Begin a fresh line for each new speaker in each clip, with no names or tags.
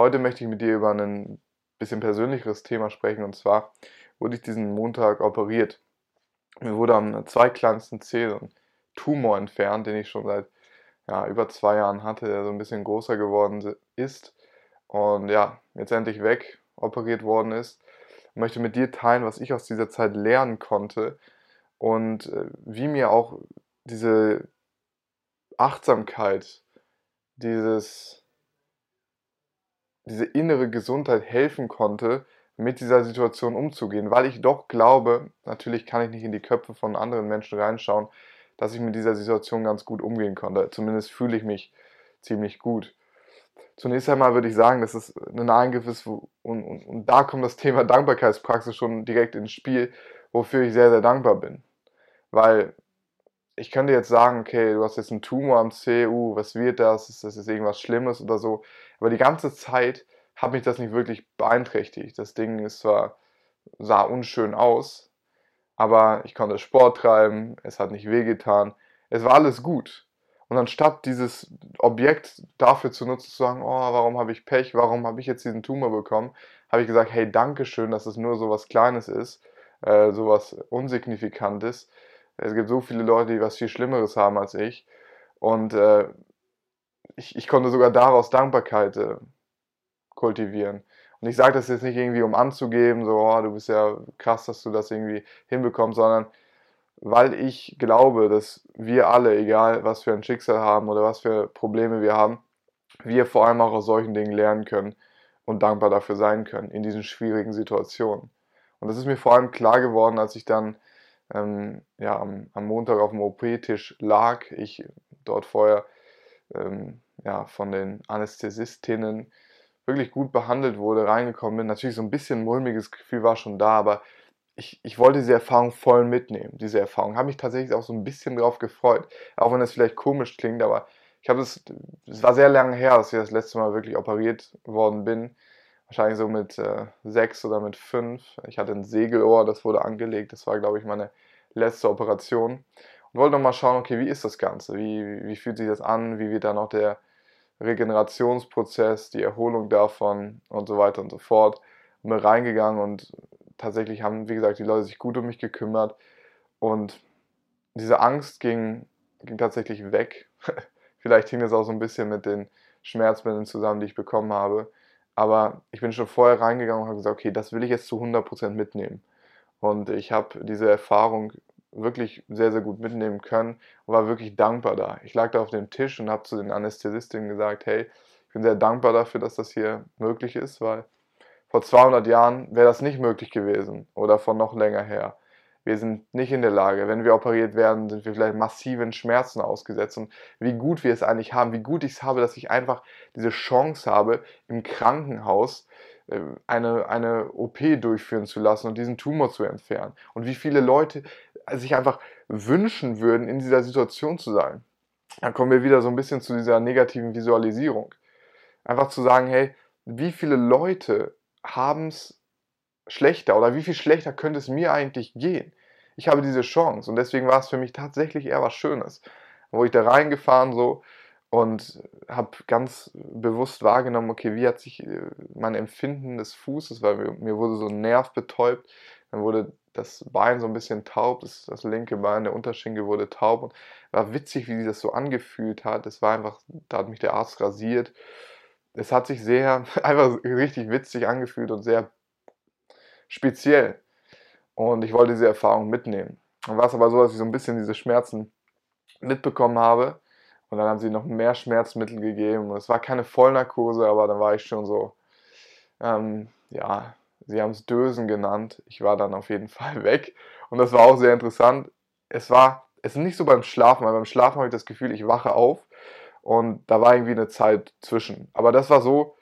Heute möchte ich mit dir über ein bisschen persönlicheres Thema sprechen und zwar wurde ich diesen Montag operiert. Mir wurde am zweikleinsten Zeh ein Tumor entfernt, den ich schon seit ja, über zwei Jahren hatte, der so ein bisschen größer geworden ist und ja, jetzt endlich weg operiert worden ist. Ich möchte mit dir teilen, was ich aus dieser Zeit lernen konnte und äh, wie mir auch diese Achtsamkeit, dieses, diese innere Gesundheit helfen konnte, mit dieser Situation umzugehen, weil ich doch glaube, natürlich kann ich nicht in die Köpfe von anderen Menschen reinschauen, dass ich mit dieser Situation ganz gut umgehen konnte. Zumindest fühle ich mich ziemlich gut. Zunächst einmal würde ich sagen, dass es ein Eingriff ist, und, und, und da kommt das Thema Dankbarkeitspraxis schon direkt ins Spiel, wofür ich sehr, sehr dankbar bin. Weil ich könnte jetzt sagen, okay, du hast jetzt einen Tumor am CU, was wird das? Ist das jetzt irgendwas Schlimmes oder so? Aber die ganze Zeit hat mich das nicht wirklich beeinträchtigt. Das Ding ist zwar, sah unschön aus, aber ich konnte Sport treiben, es hat nicht wehgetan, es war alles gut. Und anstatt dieses Objekt dafür zu nutzen, zu sagen, oh, warum habe ich Pech, warum habe ich jetzt diesen Tumor bekommen, habe ich gesagt, hey, danke schön, dass es nur so was Kleines ist, äh, so was Unsignifikantes es gibt so viele Leute, die was viel Schlimmeres haben als ich. Und äh, ich, ich konnte sogar daraus Dankbarkeit äh, kultivieren. Und ich sage das jetzt nicht irgendwie, um anzugeben, so, oh, du bist ja krass, dass du das irgendwie hinbekommst, sondern weil ich glaube, dass wir alle, egal was für ein Schicksal haben oder was für Probleme wir haben, wir vor allem auch aus solchen Dingen lernen können und dankbar dafür sein können in diesen schwierigen Situationen. Und das ist mir vor allem klar geworden, als ich dann ähm, ja, am, am, Montag auf dem OP-Tisch lag. Ich dort vorher ähm, ja, von den Anästhesistinnen wirklich gut behandelt wurde, reingekommen bin. Natürlich so ein bisschen mulmiges Gefühl war schon da, aber ich, ich wollte diese Erfahrung voll mitnehmen, diese Erfahrung. Habe mich tatsächlich auch so ein bisschen drauf gefreut, auch wenn das vielleicht komisch klingt, aber ich habe es, es war sehr lange her, dass ich das letzte Mal wirklich operiert worden bin wahrscheinlich so mit äh, sechs oder mit fünf. Ich hatte ein Segelohr, das wurde angelegt. Das war, glaube ich, meine letzte Operation. Und wollte nochmal schauen, okay, wie ist das Ganze? Wie, wie fühlt sich das an? Wie wird dann auch der Regenerationsprozess, die Erholung davon und so weiter und so fort. Bin reingegangen und tatsächlich haben, wie gesagt, die Leute sich gut um mich gekümmert. Und diese Angst ging, ging tatsächlich weg. Vielleicht hing das auch so ein bisschen mit den Schmerzmitteln zusammen, die ich bekommen habe. Aber ich bin schon vorher reingegangen und habe gesagt, okay, das will ich jetzt zu 100% mitnehmen. Und ich habe diese Erfahrung wirklich sehr, sehr gut mitnehmen können und war wirklich dankbar da. Ich lag da auf dem Tisch und habe zu den Anästhesistinnen gesagt, hey, ich bin sehr dankbar dafür, dass das hier möglich ist, weil vor 200 Jahren wäre das nicht möglich gewesen oder von noch länger her. Wir sind nicht in der Lage. Wenn wir operiert werden, sind wir vielleicht massiven Schmerzen ausgesetzt. Und wie gut wir es eigentlich haben, wie gut ich es habe, dass ich einfach diese Chance habe, im Krankenhaus äh, eine, eine OP durchführen zu lassen und diesen Tumor zu entfernen. Und wie viele Leute sich einfach wünschen würden, in dieser Situation zu sein. Dann kommen wir wieder so ein bisschen zu dieser negativen Visualisierung. Einfach zu sagen, hey, wie viele Leute haben es schlechter oder wie viel schlechter könnte es mir eigentlich gehen? Ich habe diese Chance und deswegen war es für mich tatsächlich eher was Schönes. Wo ich da reingefahren so und habe ganz bewusst wahrgenommen, okay, wie hat sich äh, mein Empfinden des Fußes, weil mir, wurde so ein Nerv betäubt, dann wurde das Bein so ein bisschen taub, das, das linke Bein, der Unterschenkel wurde taub und war witzig, wie sich das so angefühlt hat. Es war einfach, da hat mich der Arzt rasiert. Es hat sich sehr, einfach richtig witzig angefühlt und sehr speziell. Und ich wollte diese Erfahrung mitnehmen. Dann war es aber so, dass ich so ein bisschen diese Schmerzen mitbekommen habe. Und dann haben sie noch mehr Schmerzmittel gegeben. Und es war keine Vollnarkose, aber dann war ich schon so, ähm, ja, sie haben es Dösen genannt. Ich war dann auf jeden Fall weg. Und das war auch sehr interessant. Es war, es ist nicht so beim Schlafen, weil beim Schlafen habe ich das Gefühl, ich wache auf und da war irgendwie eine Zeit zwischen. Aber das war so,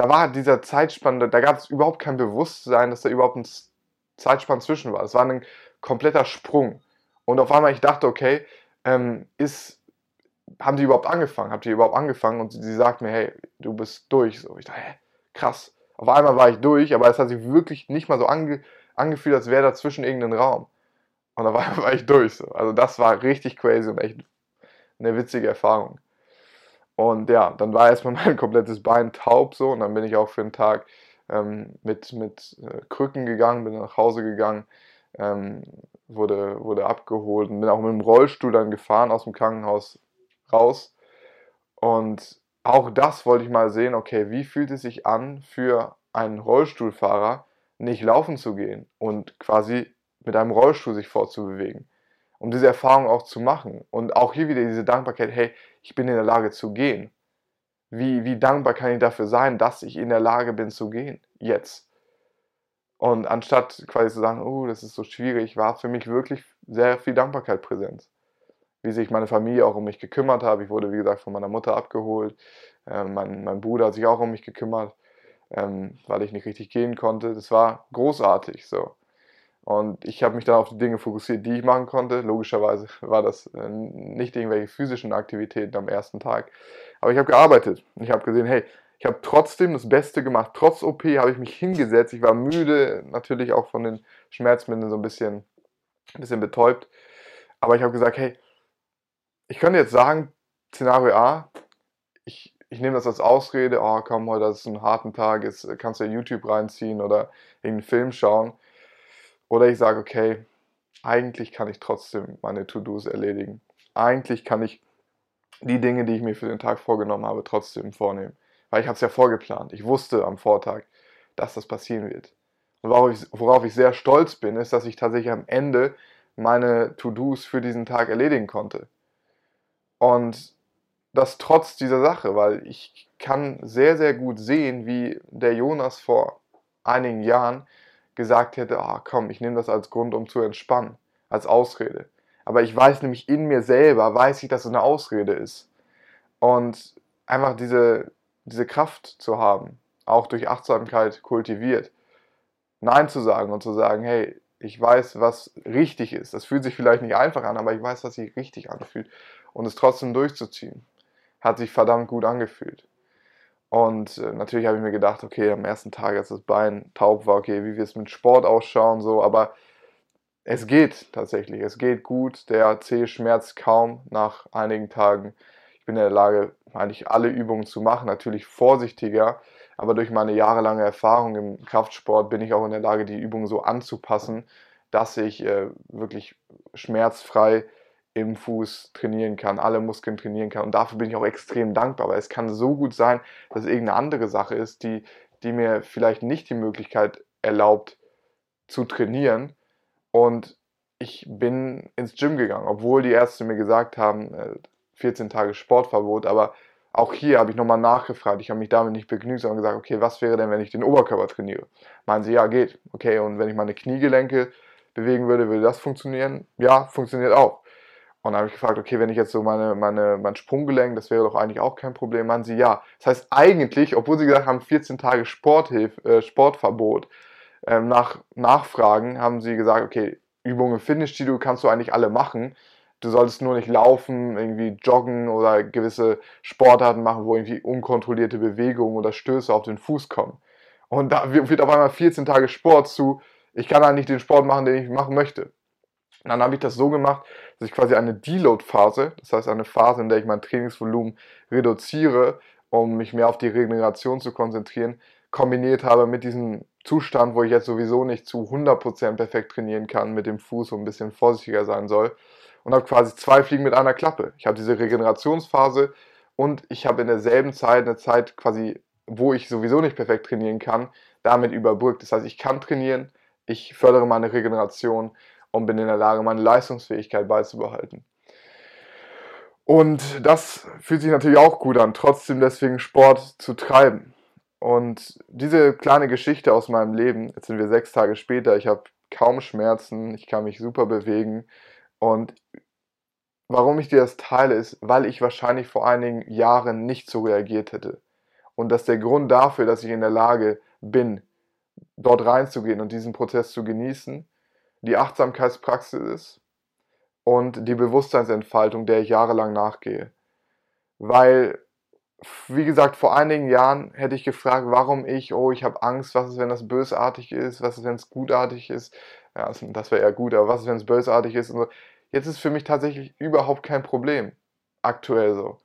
da war dieser Zeitspann, da gab es überhaupt kein Bewusstsein, dass da überhaupt ein Zeitspann zwischen war. Es war ein kompletter Sprung. Und auf einmal ich dachte, okay, ähm, ist, haben die überhaupt angefangen? Habt ihr überhaupt angefangen? Und sie, sie sagt mir, hey, du bist durch. So, ich dachte, hä, krass. Auf einmal war ich durch, aber es hat sich wirklich nicht mal so ange, angefühlt, als wäre dazwischen irgendein Raum. Und auf einmal war ich durch. So. Also das war richtig crazy und echt eine witzige Erfahrung. Und ja, dann war erstmal mein komplettes Bein taub so und dann bin ich auch für einen Tag ähm, mit, mit äh, Krücken gegangen, bin nach Hause gegangen, ähm, wurde, wurde abgeholt und bin auch mit dem Rollstuhl dann gefahren aus dem Krankenhaus raus. Und auch das wollte ich mal sehen, okay, wie fühlt es sich an für einen Rollstuhlfahrer, nicht laufen zu gehen und quasi mit einem Rollstuhl sich fortzubewegen. Um diese Erfahrung auch zu machen. Und auch hier wieder diese Dankbarkeit, hey, ich bin in der Lage zu gehen. Wie, wie dankbar kann ich dafür sein, dass ich in der Lage bin zu gehen? Jetzt. Und anstatt quasi zu sagen, oh, das ist so schwierig, war für mich wirklich sehr viel Dankbarkeit präsent. Wie sich meine Familie auch um mich gekümmert hat. Ich wurde, wie gesagt, von meiner Mutter abgeholt. Ähm, mein, mein Bruder hat sich auch um mich gekümmert, ähm, weil ich nicht richtig gehen konnte. Das war großartig so. Und ich habe mich dann auf die Dinge fokussiert, die ich machen konnte. Logischerweise war das äh, nicht irgendwelche physischen Aktivitäten am ersten Tag. Aber ich habe gearbeitet. Ich habe gesehen, hey, ich habe trotzdem das Beste gemacht. Trotz OP habe ich mich hingesetzt. Ich war müde, natürlich auch von den Schmerzmitteln so ein bisschen, ein bisschen betäubt. Aber ich habe gesagt, hey, ich könnte jetzt sagen, Szenario A, ich, ich nehme das als Ausrede, oh komm, heute ist ein harten Tag, jetzt kannst du YouTube reinziehen oder irgendeinen Film schauen. Oder ich sage, okay, eigentlich kann ich trotzdem meine To-Dos erledigen. Eigentlich kann ich die Dinge, die ich mir für den Tag vorgenommen habe, trotzdem vornehmen. Weil ich habe es ja vorgeplant. Ich wusste am Vortag, dass das passieren wird. Und worauf ich, worauf ich sehr stolz bin, ist, dass ich tatsächlich am Ende meine To-Dos für diesen Tag erledigen konnte. Und das trotz dieser Sache, weil ich kann sehr, sehr gut sehen, wie der Jonas vor einigen Jahren gesagt hätte, oh, komm, ich nehme das als Grund, um zu entspannen, als Ausrede. Aber ich weiß nämlich in mir selber, weiß ich, dass es eine Ausrede ist. Und einfach diese, diese Kraft zu haben, auch durch Achtsamkeit kultiviert, Nein zu sagen und zu sagen, hey, ich weiß, was richtig ist. Das fühlt sich vielleicht nicht einfach an, aber ich weiß, was sich richtig anfühlt. Und es trotzdem durchzuziehen, hat sich verdammt gut angefühlt. Und äh, natürlich habe ich mir gedacht, okay, am ersten Tag, als das Bein taub war, okay, wie wir es mit Sport ausschauen, so, aber es geht tatsächlich, es geht gut. Der C schmerzt kaum nach einigen Tagen. Ich bin in der Lage, eigentlich alle Übungen zu machen, natürlich vorsichtiger, aber durch meine jahrelange Erfahrung im Kraftsport bin ich auch in der Lage, die Übungen so anzupassen, dass ich äh, wirklich schmerzfrei im Fuß trainieren kann, alle Muskeln trainieren kann. Und dafür bin ich auch extrem dankbar, weil es kann so gut sein, dass es irgendeine andere Sache ist, die, die mir vielleicht nicht die Möglichkeit erlaubt zu trainieren. Und ich bin ins Gym gegangen, obwohl die Ärzte mir gesagt haben, 14 äh, Tage Sportverbot, aber auch hier habe ich nochmal nachgefragt. Ich habe mich damit nicht begnügt, sondern gesagt, okay, was wäre denn, wenn ich den Oberkörper trainiere? Meinen sie, ja, geht. Okay, und wenn ich meine Kniegelenke bewegen würde, würde das funktionieren? Ja, funktioniert auch. Und dann habe ich gefragt, okay, wenn ich jetzt so meine, meine, mein Sprunggelenk, das wäre doch eigentlich auch kein Problem. Meinen sie, ja. Das heißt eigentlich, obwohl sie gesagt haben, 14 Tage Sporthilf, äh, Sportverbot, ähm, nach Nachfragen haben sie gesagt, okay, Übungen du kannst du eigentlich alle machen. Du solltest nur nicht laufen, irgendwie joggen oder gewisse Sportarten machen, wo irgendwie unkontrollierte Bewegungen oder Stöße auf den Fuß kommen. Und da wird auf einmal 14 Tage Sport zu, ich kann eigentlich den Sport machen, den ich machen möchte. Und dann habe ich das so gemacht, dass ich quasi eine Deload-Phase, das heißt eine Phase, in der ich mein Trainingsvolumen reduziere, um mich mehr auf die Regeneration zu konzentrieren, kombiniert habe mit diesem Zustand, wo ich jetzt sowieso nicht zu 100% perfekt trainieren kann, mit dem Fuß so ein bisschen vorsichtiger sein soll. Und habe quasi zwei Fliegen mit einer Klappe. Ich habe diese Regenerationsphase und ich habe in derselben Zeit eine Zeit quasi, wo ich sowieso nicht perfekt trainieren kann, damit überbrückt. Das heißt, ich kann trainieren, ich fördere meine Regeneration und bin in der Lage, meine Leistungsfähigkeit beizubehalten. Und das fühlt sich natürlich auch gut an, trotzdem deswegen Sport zu treiben. Und diese kleine Geschichte aus meinem Leben, jetzt sind wir sechs Tage später, ich habe kaum Schmerzen, ich kann mich super bewegen. Und warum ich dir das teile, ist, weil ich wahrscheinlich vor einigen Jahren nicht so reagiert hätte. Und dass der Grund dafür, dass ich in der Lage bin, dort reinzugehen und diesen Prozess zu genießen, die Achtsamkeitspraxis ist und die Bewusstseinsentfaltung, der ich jahrelang nachgehe. Weil, wie gesagt, vor einigen Jahren hätte ich gefragt, warum ich, oh, ich habe Angst, was ist, wenn das bösartig ist, was ist, wenn es gutartig ist. Ja, das wäre eher gut, aber was ist, wenn es bösartig ist? Und so. Jetzt ist für mich tatsächlich überhaupt kein Problem. Aktuell so.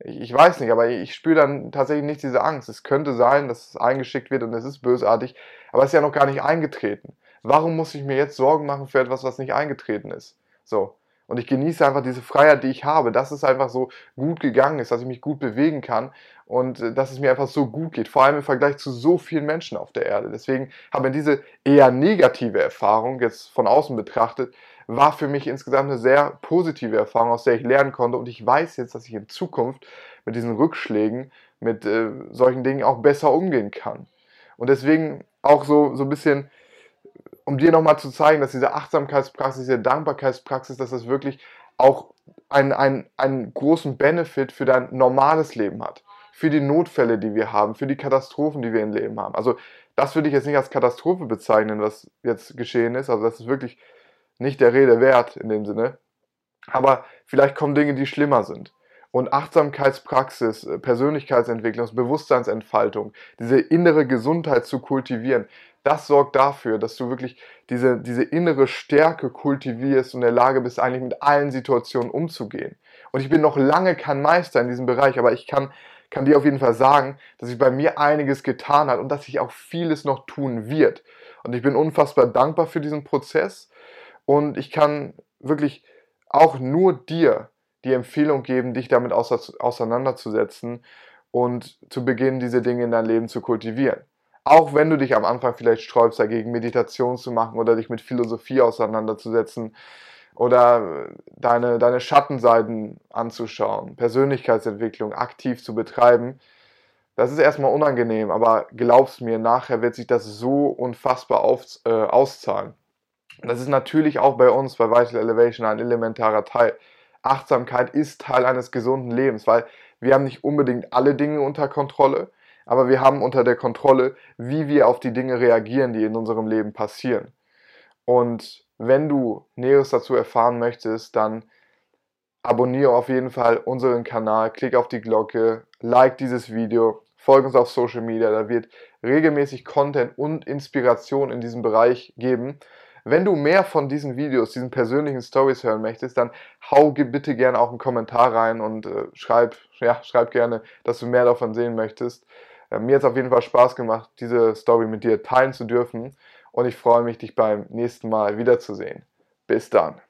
Ich, ich weiß nicht, aber ich spüre dann tatsächlich nicht diese Angst. Es könnte sein, dass es eingeschickt wird und es ist bösartig, aber es ist ja noch gar nicht eingetreten. Warum muss ich mir jetzt Sorgen machen für etwas, was nicht eingetreten ist? So. Und ich genieße einfach diese Freiheit, die ich habe, dass es einfach so gut gegangen ist, dass ich mich gut bewegen kann und äh, dass es mir einfach so gut geht, vor allem im Vergleich zu so vielen Menschen auf der Erde. Deswegen habe ich diese eher negative Erfahrung jetzt von außen betrachtet, war für mich insgesamt eine sehr positive Erfahrung, aus der ich lernen konnte und ich weiß jetzt, dass ich in Zukunft mit diesen Rückschlägen, mit äh, solchen Dingen auch besser umgehen kann. Und deswegen auch so, so ein bisschen um dir nochmal zu zeigen, dass diese Achtsamkeitspraxis, diese Dankbarkeitspraxis, dass das wirklich auch einen, einen, einen großen Benefit für dein normales Leben hat. Für die Notfälle, die wir haben, für die Katastrophen, die wir im Leben haben. Also das würde ich jetzt nicht als Katastrophe bezeichnen, was jetzt geschehen ist. Also das ist wirklich nicht der Rede wert in dem Sinne. Aber vielleicht kommen Dinge, die schlimmer sind. Und Achtsamkeitspraxis, Persönlichkeitsentwicklung, Bewusstseinsentfaltung, diese innere Gesundheit zu kultivieren, das sorgt dafür, dass du wirklich diese, diese innere Stärke kultivierst und in der Lage bist, eigentlich mit allen Situationen umzugehen. Und ich bin noch lange kein Meister in diesem Bereich, aber ich kann, kann dir auf jeden Fall sagen, dass sich bei mir einiges getan hat und dass sich auch vieles noch tun wird. Und ich bin unfassbar dankbar für diesen Prozess und ich kann wirklich auch nur dir die Empfehlung geben, dich damit auseinanderzusetzen und zu beginnen, diese Dinge in dein Leben zu kultivieren. Auch wenn du dich am Anfang vielleicht sträubst, dagegen Meditation zu machen oder dich mit Philosophie auseinanderzusetzen oder deine, deine Schattenseiten anzuschauen, Persönlichkeitsentwicklung aktiv zu betreiben, das ist erstmal unangenehm, aber glaubst mir, nachher wird sich das so unfassbar auf, äh, auszahlen. Das ist natürlich auch bei uns bei Vital Elevation ein elementarer Teil. Achtsamkeit ist Teil eines gesunden Lebens, weil wir haben nicht unbedingt alle Dinge unter Kontrolle, aber wir haben unter der Kontrolle, wie wir auf die Dinge reagieren, die in unserem Leben passieren. Und wenn du Näheres dazu erfahren möchtest, dann abonniere auf jeden Fall unseren Kanal, klick auf die Glocke, like dieses Video, folge uns auf Social Media, da wird regelmäßig Content und Inspiration in diesem Bereich geben. Wenn du mehr von diesen Videos, diesen persönlichen Stories hören möchtest, dann hau bitte gerne auch einen Kommentar rein und äh, schreib, ja, schreib gerne, dass du mehr davon sehen möchtest. Äh, mir hat es auf jeden Fall Spaß gemacht, diese Story mit dir teilen zu dürfen und ich freue mich, dich beim nächsten Mal wiederzusehen. Bis dann.